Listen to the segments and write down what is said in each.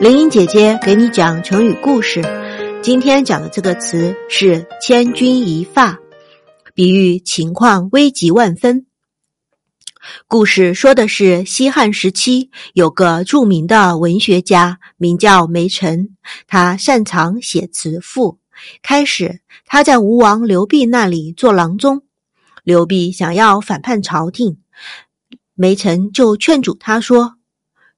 林英姐姐给你讲成语故事。今天讲的这个词是“千钧一发”，比喻情况危急万分。故事说的是西汉时期有个著名的文学家，名叫梅岑，他擅长写词赋。开始他在吴王刘濞那里做郎中，刘濞想要反叛朝廷，梅岑就劝阻他说。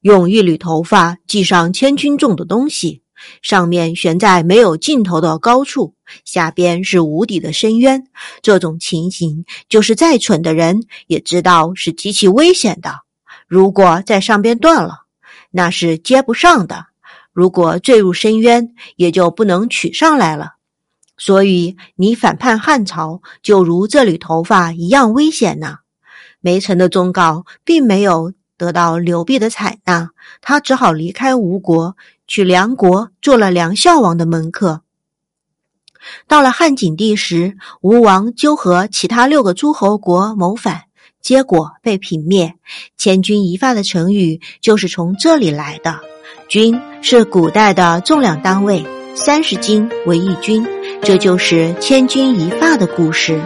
用一缕头发系上千钧重的东西，上面悬在没有尽头的高处，下边是无底的深渊。这种情形，就是再蠢的人也知道是极其危险的。如果在上边断了，那是接不上的；如果坠入深渊，也就不能取上来了。所以，你反叛汉朝，就如这缕头发一样危险呢。梅城的忠告并没有。得到刘濞的采纳，他只好离开吴国，去梁国做了梁孝王的门客。到了汉景帝时，吴王纠合其他六个诸侯国谋反，结果被平灭。千钧一发的成语就是从这里来的。钧是古代的重量单位，三十斤为一钧，这就是千钧一发的故事。